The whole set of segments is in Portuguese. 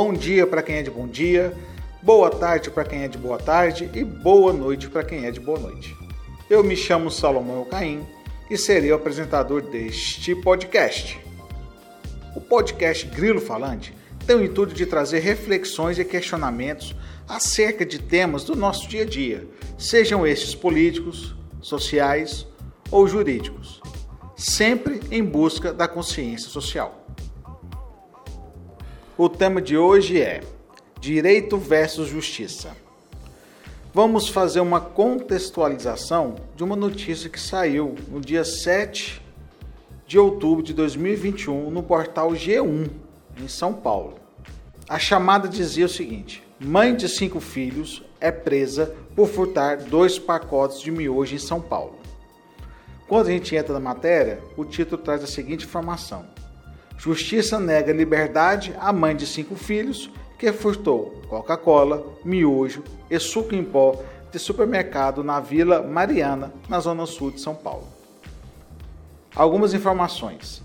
Bom dia para quem é de bom dia, boa tarde para quem é de boa tarde e boa noite para quem é de boa noite. Eu me chamo Salomão Caim e serei o apresentador deste podcast. O podcast Grilo Falante tem o intuito de trazer reflexões e questionamentos acerca de temas do nosso dia a dia, sejam estes políticos, sociais ou jurídicos, sempre em busca da consciência social. O tema de hoje é Direito versus Justiça. Vamos fazer uma contextualização de uma notícia que saiu no dia 7 de outubro de 2021 no portal G1, em São Paulo. A chamada dizia o seguinte: Mãe de cinco filhos é presa por furtar dois pacotes de miojo em São Paulo. Quando a gente entra na matéria, o título traz a seguinte informação: Justiça nega liberdade à mãe de cinco filhos que furtou Coca-Cola, miojo e suco em pó de supermercado na Vila Mariana, na zona sul de São Paulo. Algumas informações: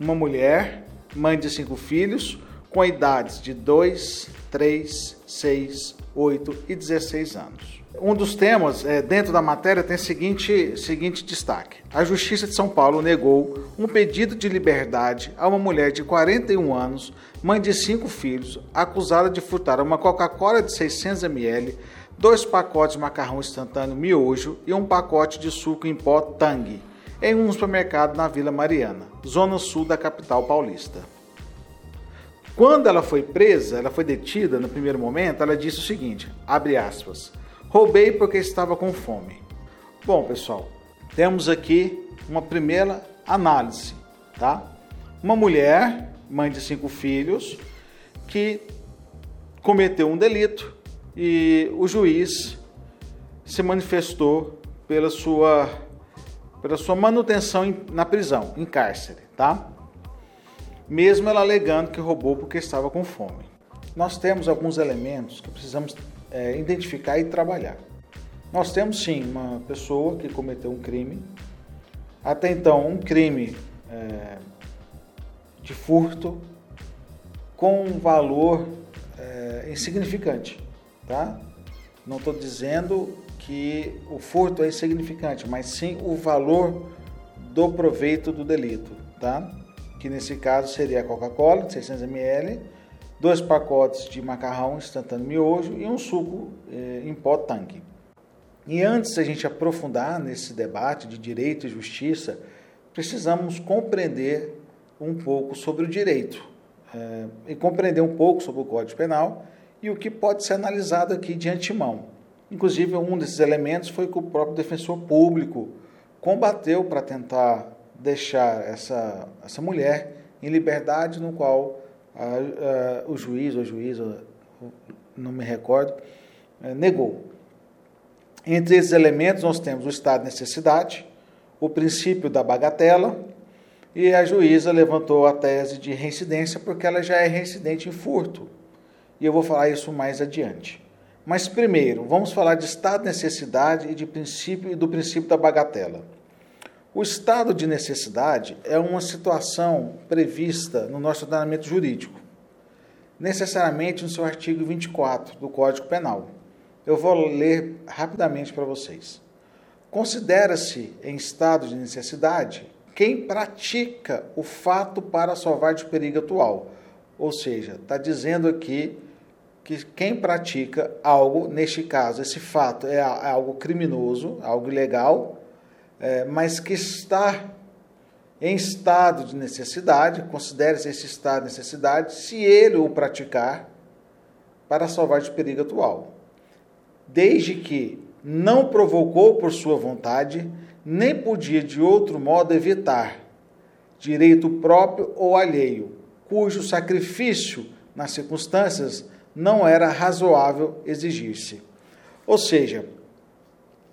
uma mulher, mãe de cinco filhos, com idades de 2, 3, 6, 8 e 16 anos. Um dos temas é, dentro da matéria tem seguinte, seguinte destaque: a Justiça de São Paulo negou um pedido de liberdade a uma mulher de 41 anos, mãe de cinco filhos, acusada de furtar uma Coca-Cola de 600 ml, dois pacotes de macarrão instantâneo miojo e um pacote de suco em pó Tang, em um supermercado na Vila Mariana, zona sul da capital paulista. Quando ela foi presa, ela foi detida no primeiro momento, ela disse o seguinte: abre aspas, roubei porque estava com fome. Bom, pessoal, temos aqui uma primeira análise, tá? Uma mulher, mãe de cinco filhos, que cometeu um delito e o juiz se manifestou pela sua, pela sua manutenção na prisão, em cárcere, tá? mesmo ela alegando que roubou porque estava com fome. Nós temos alguns elementos que precisamos é, identificar e trabalhar. Nós temos sim uma pessoa que cometeu um crime, até então um crime é, de furto com um valor é, insignificante, tá? Não estou dizendo que o furto é insignificante, mas sim o valor do proveito do delito, tá? que nesse caso seria a Coca-Cola de 600 ml, dois pacotes de macarrão instantâneo miojo e um suco eh, em pó tanque. E antes da gente aprofundar nesse debate de direito e justiça, precisamos compreender um pouco sobre o direito eh, e compreender um pouco sobre o Código Penal e o que pode ser analisado aqui de antemão. Inclusive, um desses elementos foi que o próprio defensor público combateu para tentar deixar essa, essa mulher em liberdade, no qual a, a, o juiz ou juíza, não me recordo, é, negou. Entre esses elementos, nós temos o estado de necessidade, o princípio da bagatela, e a juíza levantou a tese de reincidência porque ela já é reincidente em furto. E eu vou falar isso mais adiante. Mas primeiro, vamos falar de estado de necessidade e de princípio e do princípio da bagatela. O estado de necessidade é uma situação prevista no nosso ordenamento jurídico, necessariamente no seu artigo 24 do Código Penal. Eu vou ler rapidamente para vocês. Considera-se em estado de necessidade quem pratica o fato para salvar de perigo atual. Ou seja, está dizendo aqui que quem pratica algo, neste caso, esse fato é algo criminoso, algo ilegal, é, mas que está em estado de necessidade, considere-se esse estado de necessidade, se ele o praticar para salvar de perigo atual, desde que não provocou por sua vontade, nem podia de outro modo evitar direito próprio ou alheio, cujo sacrifício nas circunstâncias não era razoável exigir-se. Ou seja,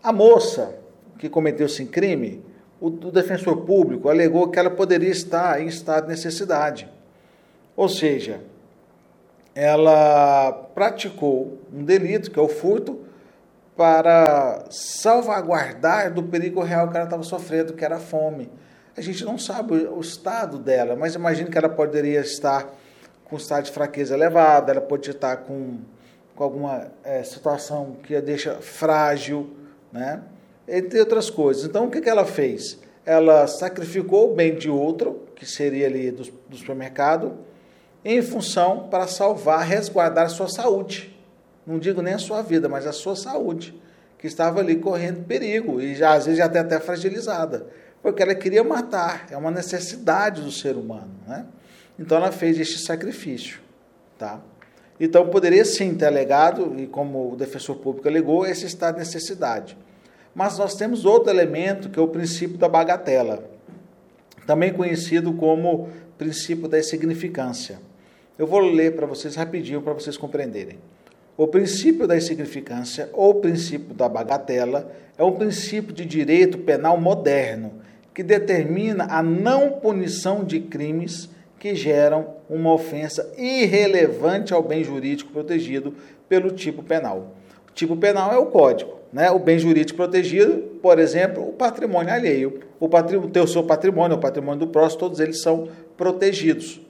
a moça que cometeu esse crime, o, o defensor público alegou que ela poderia estar em estado de necessidade. Ou seja, ela praticou um delito, que é o furto, para salvaguardar do perigo real que ela estava sofrendo, que era a fome. A gente não sabe o estado dela, mas imagino que ela poderia estar com estado de fraqueza elevado, ela pode estar com, com alguma é, situação que a deixa frágil, né? Entre outras coisas. Então, o que, que ela fez? Ela sacrificou o bem de outro, que seria ali do, do supermercado, em função para salvar, resguardar a sua saúde. Não digo nem a sua vida, mas a sua saúde, que estava ali correndo perigo e já, às vezes até, até fragilizada, porque ela queria matar, é uma necessidade do ser humano, né? Então ela fez este sacrifício, tá? Então poderia sim ter alegado, e como o defensor público alegou, esse estado de necessidade. Mas nós temos outro elemento que é o princípio da bagatela, também conhecido como princípio da insignificância. Eu vou ler para vocês rapidinho para vocês compreenderem. O princípio da insignificância ou princípio da bagatela é um princípio de direito penal moderno que determina a não punição de crimes que geram uma ofensa irrelevante ao bem jurídico protegido pelo tipo penal. O tipo penal é o código, né? O bem jurídico protegido, por exemplo, o patrimônio alheio, o, patrimônio, o seu patrimônio, o patrimônio do próximo, todos eles são protegidos.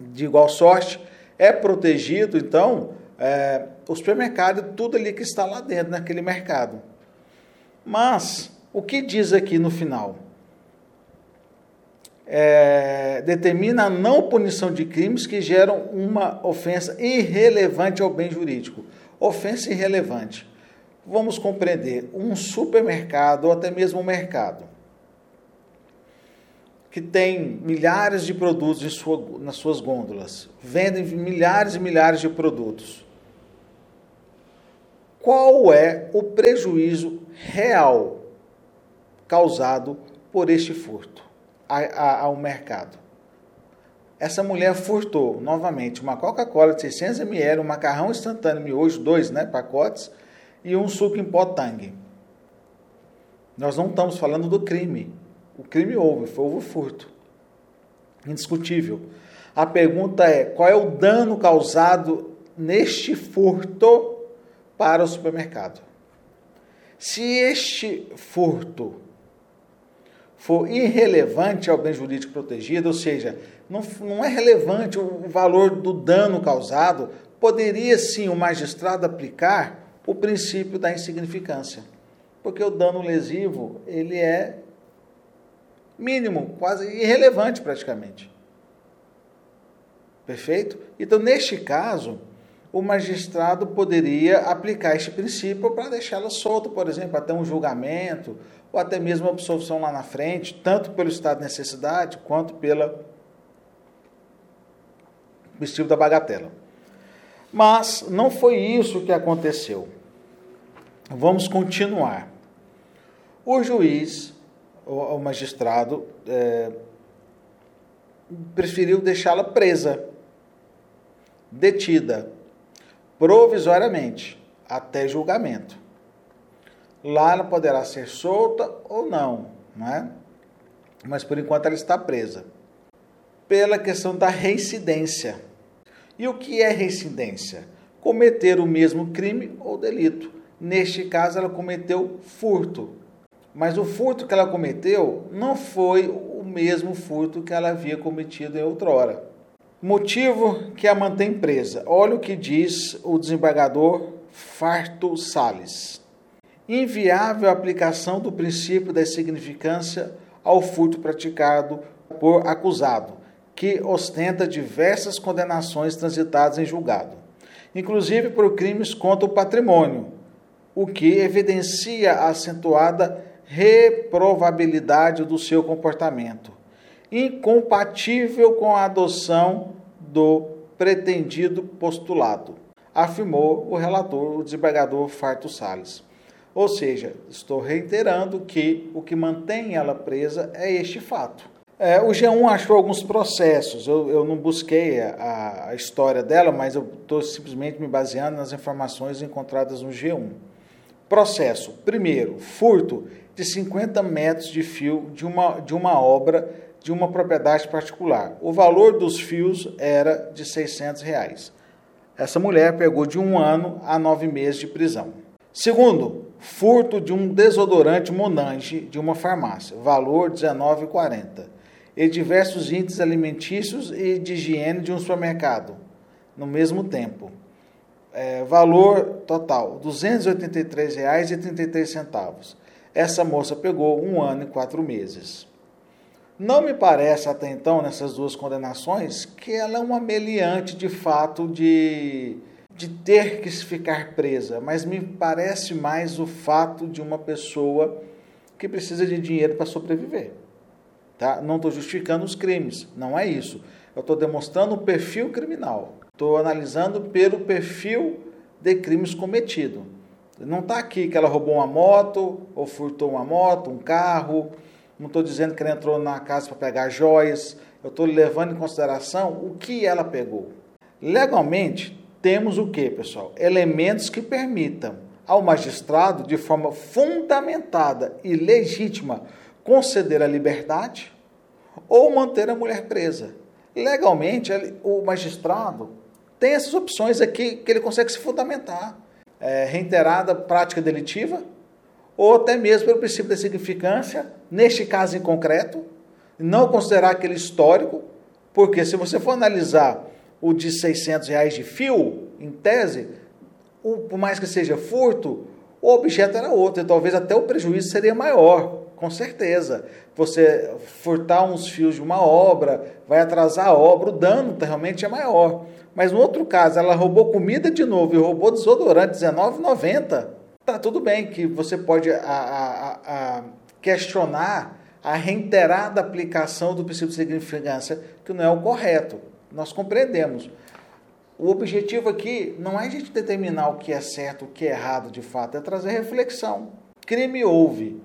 De igual sorte, é protegido, então, é, o supermercado, tudo ali que está lá dentro, naquele mercado. Mas, o que diz aqui no final? é, determina a não punição de crimes que geram uma ofensa irrelevante ao bem jurídico. Ofensa irrelevante. Vamos compreender um supermercado ou até mesmo um mercado que tem milhares de produtos sua, nas suas gôndolas, vendem milhares e milhares de produtos. Qual é o prejuízo real causado por este furto? ao mercado. Essa mulher furtou novamente uma Coca-Cola de 600 ml, um macarrão instantâneo miojo, dois né, pacotes, e um suco em pó tangue. Nós não estamos falando do crime. O crime houve, foi o furto. Indiscutível. A pergunta é: qual é o dano causado neste furto para o supermercado? Se este furto for irrelevante ao bem jurídico protegido, ou seja, não, não é relevante o valor do dano causado, poderia sim o magistrado aplicar o princípio da insignificância. Porque o dano lesivo, ele é mínimo, quase irrelevante praticamente. Perfeito? Então, neste caso, o magistrado poderia aplicar este princípio para deixá-la solta, por exemplo, até um julgamento ou até mesmo absolvição lá na frente, tanto pelo estado de necessidade quanto pela princípio da bagatela. Mas não foi isso que aconteceu. Vamos continuar. O juiz, o, magistrado, é, preferiu deixá-la presa, detida, provisoriamente, até julgamento. Lá ela poderá ser solta ou não, não é? Mas por enquanto ela está presa. Pela questão da reincidência. E o que é reincidência? Cometer o mesmo crime ou delito. Neste caso, ela cometeu furto. Mas o furto que ela cometeu não foi o mesmo furto que ela havia cometido em outrora. Motivo que a mantém presa. Olha o que diz o desembargador Farto Sales inviável a aplicação do princípio da insignificância ao furto praticado por acusado, que ostenta diversas condenações transitadas em julgado, inclusive por crimes contra o patrimônio, o que evidencia a acentuada reprovabilidade do seu comportamento, incompatível com a adoção do pretendido postulado, afirmou o relator, o desembargador Farto Salles. Ou seja, estou reiterando que o que mantém ela presa é este fato. É, o G1 achou alguns processos, eu, eu não busquei a, a, história dela, mas eu estou simplesmente me baseando nas informações encontradas no G1. Processo: primeiro, furto de 50 metros de fio de uma, de uma obra de uma propriedade particular. O valor dos fios era de 600 reais. Essa mulher pegou de um ano a nove meses de prisão. Segundo, furto de um desodorante Monange de uma farmácia, valor R$19,40. E diversos índices alimentícios e de higiene de um supermercado no mesmo tempo. É, valor total: R$ 283,33. Essa moça pegou um ano e quatro meses. Não me parece até então, nessas duas condenações, que ela é uma meliante de fato de, de ter que ficar presa, mas me parece mais o fato de uma pessoa que precisa de dinheiro para sobreviver. Tá? Não estou justificando os crimes, não é isso. Eu estou demonstrando o perfil criminal. Estou analisando pelo perfil de crimes cometido. Não está aqui que ela roubou uma moto, ou furtou uma moto, um carro. Não estou dizendo que ela entrou na casa para pegar joias. Eu estou levando em consideração o que ela pegou. Legalmente, temos o que, pessoal? Elementos que permitam ao magistrado, de forma fundamentada e legítima, conceder a liberdade ou manter a mulher presa. Legalmente, o magistrado tem essas opções aqui que ele consegue se fundamentar. É, reiterada prática delitiva, ou até mesmo pelo princípio da significância, neste caso em concreto, não considerar aquele histórico, porque se você for analisar o de 600 reais de fio, em tese, o, por mais que seja furto, o objeto era outro, e talvez até o prejuízo seria maior com certeza. Você furtar uns fios de uma obra, vai atrasar a obra, o dano realmente é maior. Mas no outro caso, ela roubou comida de novo e roubou desodorante R$19,90. Tá tudo bem que você pode a, a, a questionar a reiterada aplicação do princípio de significância, que não é o correto. Nós compreendemos. O objetivo aqui não é a gente determinar o que é certo, o que é errado de fato, é trazer reflexão. Crime houve.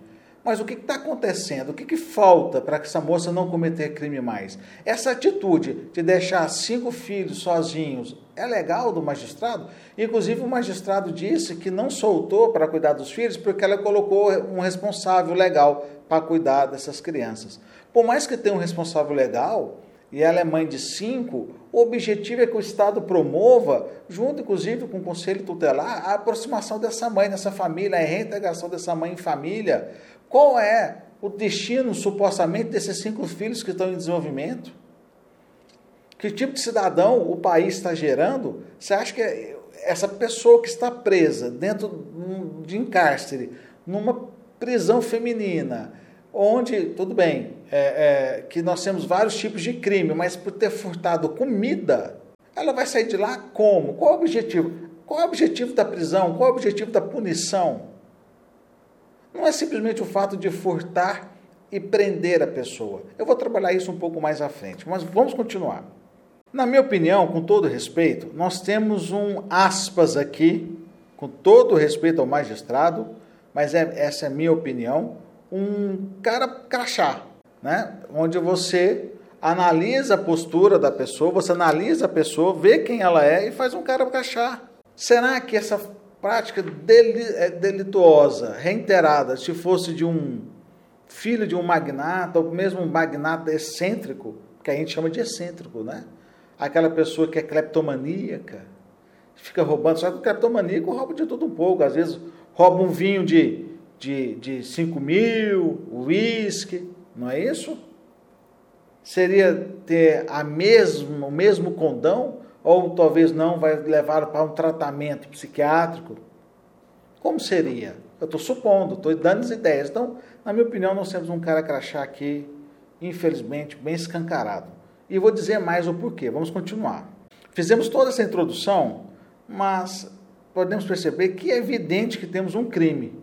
Mas o que está acontecendo? O que, que falta para que essa moça não cometer crime mais? Essa atitude de deixar cinco filhos sozinhos é legal do magistrado? Inclusive, o magistrado disse que não soltou para cuidar dos filhos porque ela colocou um responsável legal para cuidar dessas crianças. Por mais que tenha um responsável legal, e ela é mãe de cinco, o objetivo é que o Estado promova, junto inclusive com o Conselho Tutelar, a aproximação dessa mãe nessa família, a reintegração dessa mãe em família, qual é o destino, supostamente, desses cinco filhos que estão em desenvolvimento? Que tipo de cidadão o país está gerando? Você acha que essa pessoa que está presa dentro de encárcere, numa prisão feminina, onde, tudo bem, é, é, que nós temos vários tipos de crime, mas por ter furtado comida, ela vai sair de lá como? Qual o objetivo? Qual o objetivo da prisão? Qual o objetivo da punição? Não é simplesmente o fato de furtar e prender a pessoa. Eu vou trabalhar isso um pouco mais à frente, mas vamos continuar. Na minha opinião, com todo respeito, nós temos um aspas aqui, com todo respeito ao magistrado, mas é, essa é a minha opinião, um cara crachá, né? onde você analisa a postura da pessoa, você analisa a pessoa, vê quem ela é e faz um cara crachá. Será que essa prática é, delituosa, reiterada, se fosse de um filho de um magnata, ou mesmo um magnata excêntrico, que a gente chama de excêntrico, né? Aquela pessoa que é cleptomaníaca, fica roubando, só que o cleptomaníaco rouba de tudo um pouco, às vezes rouba um vinho de, de, de 5 mil, uísque, não é isso? Seria ter a mesma, o mesmo condão ou talvez não vai levar para um tratamento psiquiátrico? Como seria? Eu estou supondo, estou dando as ideias. Então, na minha opinião, nós temos um cara crachá aqui, infelizmente, bem escancarado. E vou dizer mais o porquê. Vamos continuar. Fizemos toda essa introdução, mas podemos perceber que é evidente que temos um crime.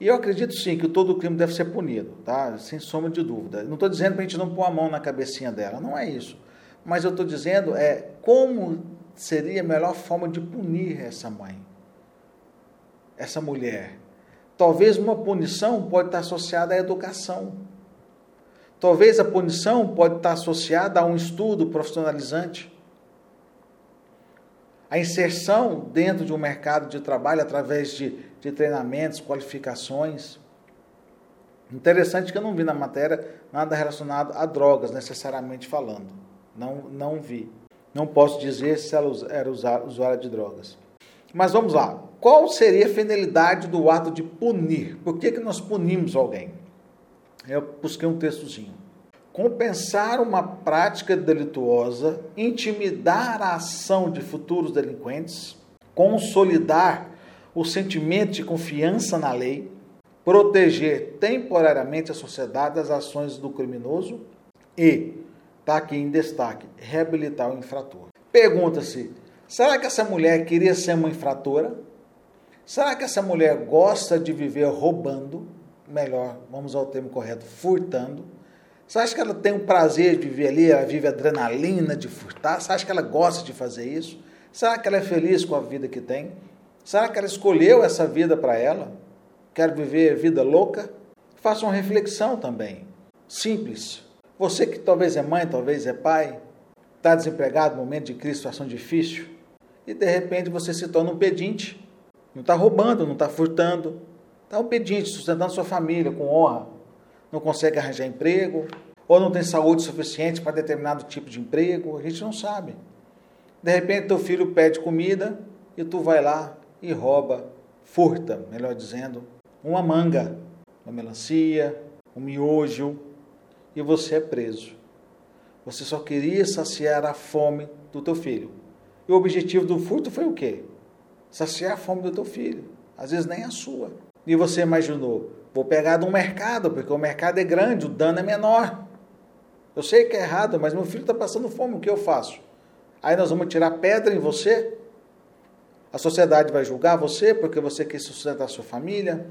E eu acredito sim que todo crime deve ser punido, tá? sem sombra de dúvida. Não estou dizendo para a gente não pôr a mão na cabecinha dela, não é isso. Mas eu estou dizendo é como seria a melhor forma de punir essa mãe, essa mulher. Talvez uma punição pode estar associada à educação. Talvez a punição pode estar associada a um estudo profissionalizante. A inserção dentro de um mercado de trabalho através de, de treinamentos, qualificações. Interessante que eu não vi na matéria nada relacionado a drogas, necessariamente falando. Não, não vi. Não posso dizer se ela era usuária de drogas. Mas vamos lá. Qual seria a finalidade do ato de punir? Por que, que nós punimos alguém? Eu busquei um textozinho. compensar uma prática delituosa, intimidar a ação de futuros delinquentes, consolidar o sentimento de confiança na lei, proteger temporariamente a sociedade das ações do criminoso e, está aqui em destaque, reabilitar o infrator. Pergunta-se: será que essa mulher queria ser uma infratora? Será que essa mulher gosta de viver roubando? Melhor, vamos ao termo correto, furtando. Você acha que ela tem o prazer de viver ali, ela vive adrenalina de furtar? Você acha que ela gosta de fazer isso? Será que ela é feliz com a vida que tem? Será que ela escolheu essa vida para ela? Quer viver vida louca? Faça uma reflexão também. Simples. Você que talvez é mãe, talvez é pai, está desempregado, momento de crise, situação difícil, e de repente você se torna um pedinte não está roubando, não está furtando. Está um pedinte, sustentando sua família com honra. Não consegue arranjar emprego, ou não tem saúde suficiente para determinado tipo de emprego, a gente não sabe. De repente, teu filho pede comida e tu vai lá e rouba, furta, melhor dizendo, uma manga, uma melancia, um miojo, e você é preso. Você só queria saciar a fome do teu filho. E o objetivo do furto foi o quê? saciar a fome do teu filho, às vezes nem a sua. E você imaginou, vou pegar de um mercado, porque o mercado é grande, o dano é menor. Eu sei que é errado, mas meu filho está passando fome, o que eu faço? Aí nós vamos tirar pedra em você? A sociedade vai julgar você porque você quer sustentar a sua família?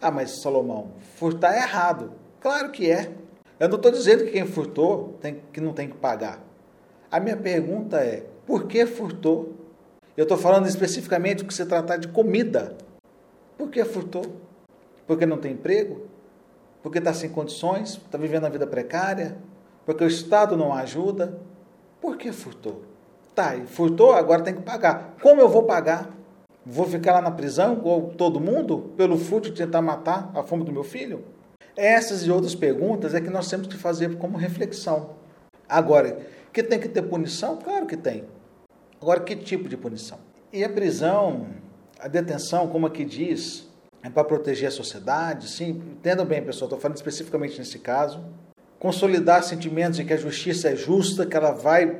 Ah, mas Salomão, furtar é errado. Claro que é. Eu não estou dizendo que quem furtou tem, que não tem que pagar. A minha pergunta é: por que furtou? Eu estou falando especificamente que se tratar de comida. Por que furtou? Porque não tem emprego? Porque está sem condições? Está vivendo a vida precária? Porque o Estado não ajuda? Por que furtou? Tá, furtou, agora tem que pagar. Como eu vou pagar? Vou ficar lá na prisão, igual todo mundo, pelo furto de tentar matar a fome do meu filho? Essas e outras perguntas é que nós temos que fazer como reflexão. Agora, que tem que ter punição? Claro que tem. Agora, que tipo de punição? E a prisão, a detenção, como aqui diz, é para proteger a sociedade, sim, entendam bem, pessoal, estou falando especificamente nesse caso. Consolidar sentimentos de que a justiça é justa, que ela vai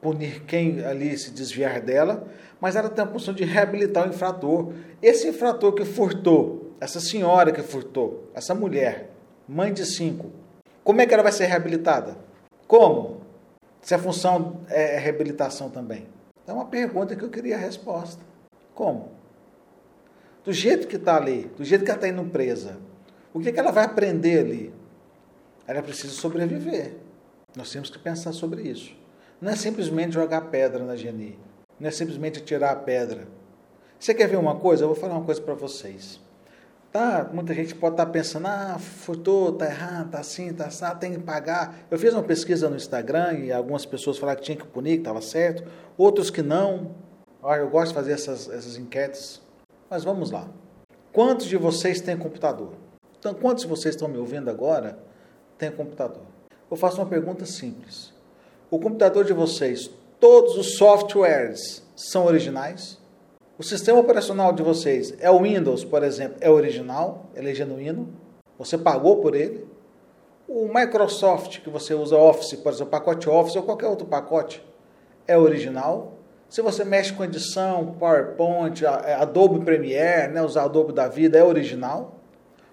punir quem ali se desviar dela, mas ela tem a função de reabilitar o infrator. Esse infrator que furtou, essa senhora que furtou, essa mulher, mãe de cinco, como é que ela vai ser reabilitada? Como? Se a função é reabilitação também. É uma pergunta que eu queria a resposta. Como? Do jeito que está ali, do jeito que ela está indo presa, o que, que ela vai aprender ali? Ela precisa sobreviver. Nós temos que pensar sobre isso. Não é simplesmente jogar pedra na Geni. Não é simplesmente tirar a pedra. Você quer ver uma coisa? Eu vou falar uma coisa para vocês. Tá, muita gente pode estar tá pensando, ah, furtou, tá errado, tá assim, tá assim, tem que pagar. Eu fiz uma pesquisa no Instagram e algumas pessoas falaram que tinha que punir, que estava certo, outros que não. Ah, eu gosto de fazer essas, essas enquetes. Mas vamos lá. Quantos de vocês têm computador? Então, quantos de vocês estão me ouvindo agora têm computador? Eu faço uma pergunta simples. O computador de vocês, todos os softwares são originais? O sistema operacional de vocês é o Windows, por exemplo, é original, ele é genuíno, você pagou por ele. O Microsoft que você usa Office, por exemplo, pacote Office ou qualquer outro pacote, é original. Se você mexe com edição, PowerPoint, é, Adobe Premiere, né, usar Adobe da vida, é original.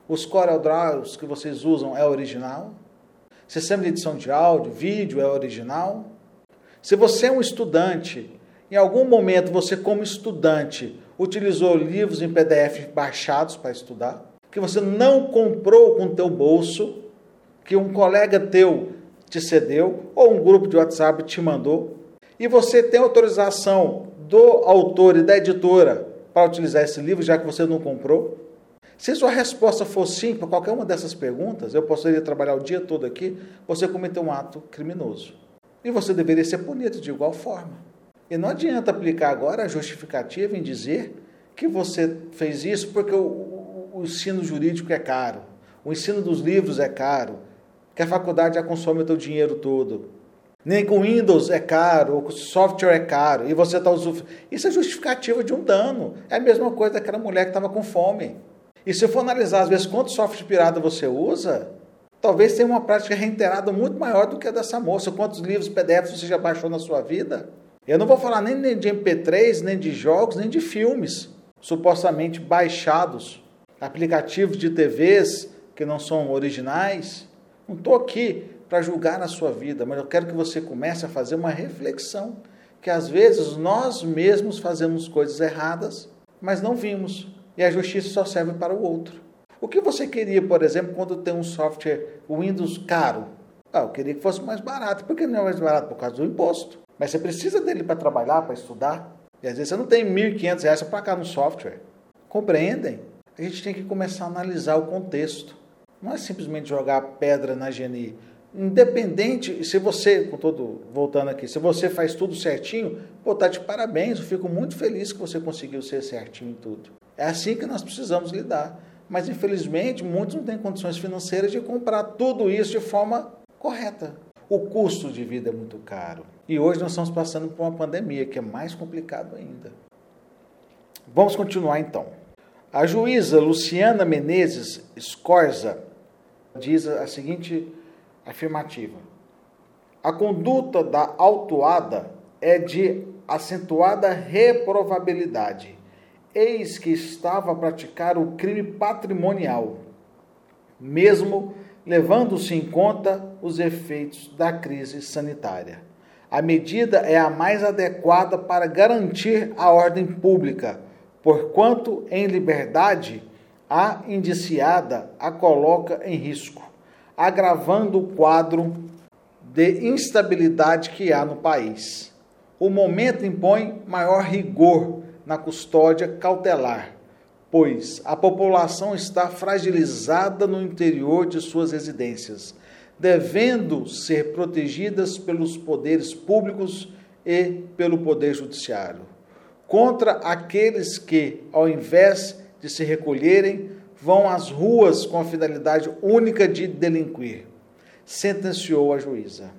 Os CorelDRAWs que vocês usam é original. Sistema de edição de áudio, vídeo é original. Se você é um estudante em algum momento você, como estudante, utilizou livros em PDF baixados para estudar, que você não comprou com teu bolso, que um colega teu te cedeu ou um grupo de WhatsApp te mandou, e você tem autorização do autor e da editora para utilizar esse livro, já que você não comprou? Se sua resposta for sim para qualquer uma dessas perguntas, eu poderia trabalhar o dia todo aqui, você cometeu um ato criminoso. E você deveria ser punido de igual forma. E não adianta aplicar agora a justificativa em dizer que você fez isso porque o, o, o ensino jurídico é caro, o ensino dos livros é caro, que a faculdade já consome o teu dinheiro todo. Nem com Windows é caro, o software é caro, e você está usando. Isso é justificativa de um dano. É a mesma coisa daquela mulher que estava com fome. E se for analisar, às vezes, quanto software pirata você usa, Talvez tenha uma prática reiterada muito maior do que a dessa moça. Quantos livros PDF você já baixou na sua vida? Eu não vou falar nem de MP3, nem de jogos, nem de filmes supostamente baixados, aplicativos de TVs que não são originais. Não estou aqui para julgar na sua vida, mas eu quero que você comece a fazer uma reflexão que às vezes nós mesmos fazemos coisas erradas, mas não vimos, e a justiça só serve para o outro. O que você queria, por exemplo, quando tem um software Windows caro? Ah, eu queria que fosse mais barato. Por que não é mais barato? Por causa do imposto. Mas você precisa dele para trabalhar, para estudar. E às vezes você não tem R$ 1.500 para pagar no software. Compreendem? A gente tem que começar a analisar o contexto. Não é simplesmente jogar pedra na GNI. Independente, se você, com todo, voltando aqui, se você faz tudo certinho, pô, tá de parabéns, eu fico muito feliz que você conseguiu ser certinho em tudo. É assim que nós precisamos lidar. Mas infelizmente, muitos não têm condições financeiras de comprar tudo isso de forma correta. O custo de vida é muito caro. E hoje nós estamos passando por uma pandemia, que é mais complicado ainda. Vamos continuar então. A juíza Luciana Menezes Scorza diz a seguinte afirmativa: A conduta da autuada é de acentuada reprovabilidade. Eis que estava a praticar o crime patrimonial, mesmo levando-se em conta os efeitos da crise sanitária. A medida é a mais adequada para garantir a ordem pública, porquanto em liberdade a indiciada a coloca em risco, agravando o quadro de instabilidade que há no país. O momento impõe maior rigor na custódia cautelar, pois a população está fragilizada no interior de suas residências devendo ser protegidas pelos poderes públicos e pelo poder judiciário, contra aqueles que, ao invés de se recolherem, vão às ruas com a finalidade única de delinquir, sentenciou a juíza.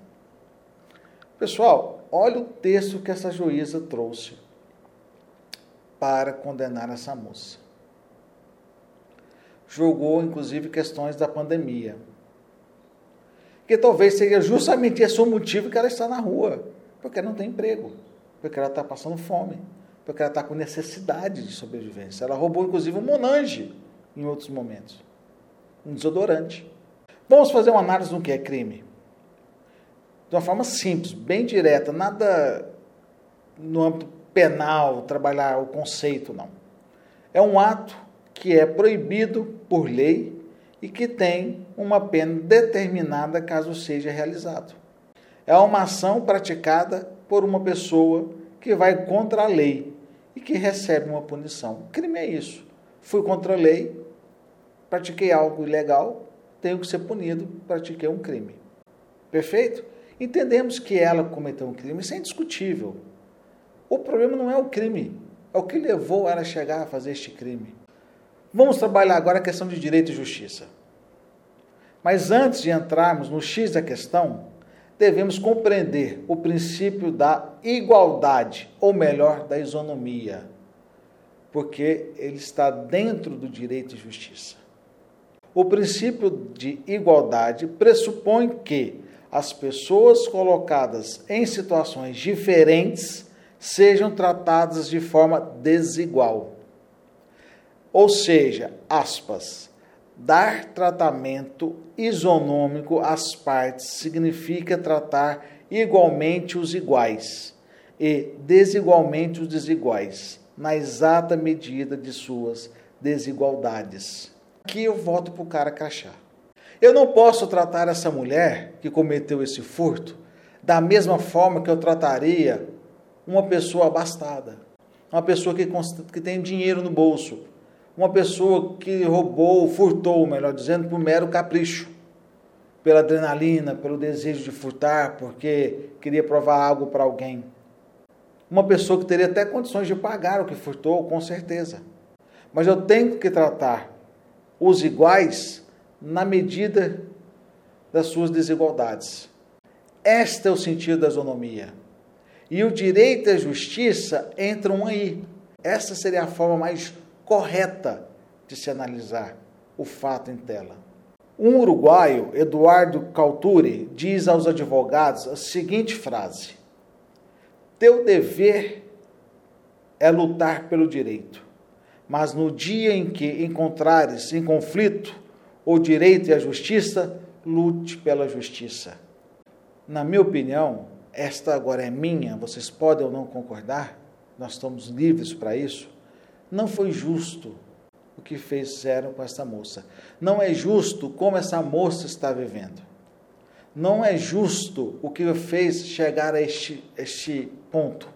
Pessoal, olha o texto que essa juíza trouxe para condenar essa moça. Jogou, inclusive, questões da pandemia que talvez seja justamente esse o motivo que ela está na rua, porque ela não tem emprego, porque ela está passando fome, porque ela está com necessidade de sobrevivência. Ela roubou, inclusive, um monange em outros momentos, um desodorante. Vamos fazer uma análise do que é crime. De uma forma simples, bem direta, nada no âmbito penal, trabalhar o conceito, não. É um ato que é proibido por lei e que tem uma pena determinada caso seja realizado. É uma ação praticada por uma pessoa que vai contra a lei e que recebe uma punição. O crime é isso. Fui contra a lei, pratiquei algo ilegal, tenho que ser punido, pratiquei um crime. Perfeito? Entendemos que ela cometeu um crime, isso é indiscutível. O problema não é o crime, é o que levou ela a chegar a fazer este crime. Vamos trabalhar agora a questão de direito e justiça. Mas antes de entrarmos no X da questão, devemos compreender o princípio da igualdade, ou melhor, da isonomia, porque ele está dentro do direito e justiça. O princípio de igualdade pressupõe que as pessoas colocadas em situações diferentes sejam tratadas de forma desigual. Ou seja, aspas, dar tratamento isonômico às partes significa tratar igualmente os iguais e desigualmente os desiguais, na exata medida de suas desigualdades. Aqui eu volto para o cara crachá. Eu não posso tratar essa mulher que cometeu esse furto da mesma forma que eu trataria uma pessoa abastada, uma pessoa que, que tem dinheiro no bolso, uma pessoa que roubou, furtou, melhor dizendo, por mero capricho, pela adrenalina, pelo desejo de furtar, porque queria provar algo para alguém. Uma pessoa que teria até condições de pagar o que furtou, com certeza. Mas eu tenho que tratar os iguais na medida das suas desigualdades. Este é o sentido da isonomia. E o direito e a justiça entram aí. Essa seria a forma mais correta de se analisar o fato em tela. Um uruguaio, Eduardo Cauturi, diz aos advogados a seguinte frase: Teu dever é lutar pelo direito, mas no dia em que encontrares em conflito o direito e a justiça, lute pela justiça. Na minha opinião, esta agora é minha, vocês podem ou não concordar, nós estamos livres para isso. Não foi justo o que fizeram com essa moça. Não é justo como essa moça está vivendo. Não é justo o que fez chegar a este, este ponto.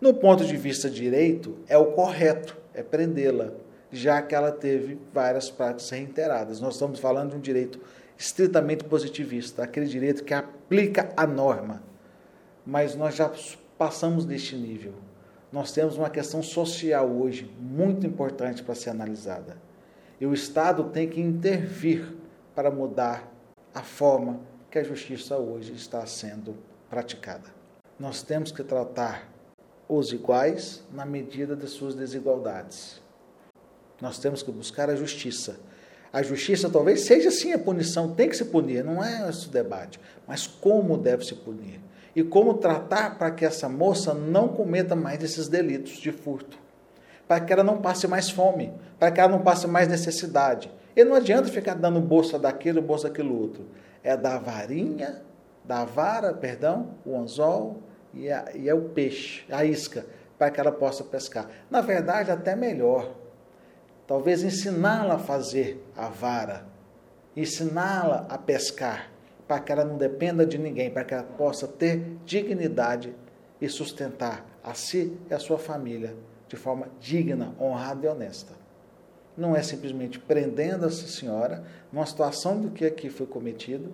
No ponto de vista direito, é o correto, é prendê-la, já que ela teve várias práticas reiteradas. Nós estamos falando de um direito estritamente positivista, aquele direito que aplica a norma. Mas nós já passamos deste nível. Nós temos uma questão social hoje muito importante para ser analisada. E o Estado tem que intervir para mudar a forma que a justiça hoje está sendo praticada. Nós temos que tratar os iguais na medida de suas desigualdades. Nós temos que buscar a justiça a justiça talvez seja sim a punição, tem que se punir, não é esse o debate, mas como deve se punir? E como tratar para que essa moça não cometa mais esses delitos de furto? Para que ela não passe mais fome, para que ela não passe mais necessidade. E não adianta ficar dando bolsa daquilo, bolsa daquilo outro. É da varinha, da vara, perdão, o anzol e, a, e é o peixe, a isca, para que ela possa pescar. Na verdade, até melhor Talvez ensiná-la a fazer a vara, ensiná-la a pescar, para que ela não dependa de ninguém, para que ela possa ter dignidade e sustentar a si e a sua família de forma digna, honrada e honesta. Não é simplesmente prendendo essa senhora numa situação do que aqui foi cometido,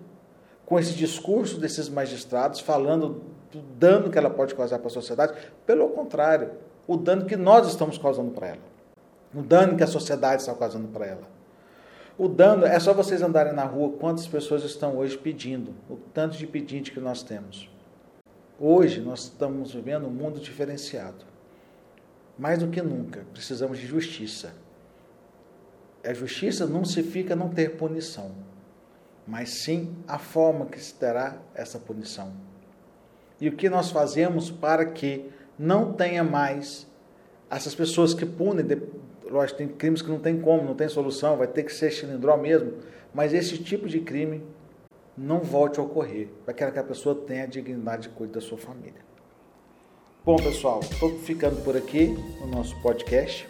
com esse discurso desses magistrados falando do dano que ela pode causar para a sociedade, pelo contrário, o dano que nós estamos causando para ela o dano que a sociedade está causando para ela. O dano é só vocês andarem na rua quantas pessoas estão hoje pedindo, o tanto de pedinte que nós temos. Hoje nós estamos vivendo um mundo diferenciado. Mais do que nunca, precisamos de justiça. A justiça não significa não ter punição, mas sim a forma que se terá essa punição. E o que nós fazemos para que não tenha mais essas pessoas que punem lógico, tem crimes que não tem como, não tem solução, vai ter que ser cilindró mesmo, mas esse tipo de crime não volte a ocorrer, para que a pessoa tenha a dignidade de cuidar da sua família. Bom, pessoal, estou ficando por aqui no nosso podcast.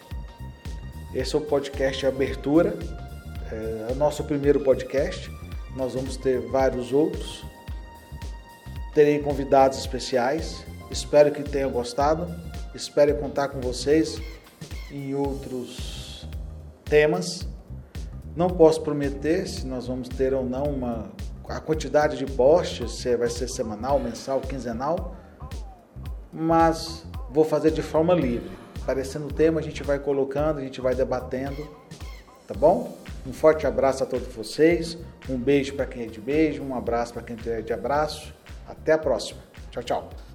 Esse é o podcast Abertura, é, é o nosso primeiro podcast. Nós vamos ter vários outros. Terei convidados especiais. Espero que tenham gostado. Espero contar com vocês em outros temas. Não posso prometer se nós vamos ter ou não uma a quantidade de posts, se vai ser semanal, mensal, quinzenal, mas vou fazer de forma livre. Aparecendo o tema, a gente vai colocando, a gente vai debatendo, tá bom? Um forte abraço a todos vocês, um beijo para quem é de beijo, um abraço para quem é de abraço. Até a próxima. Tchau, tchau.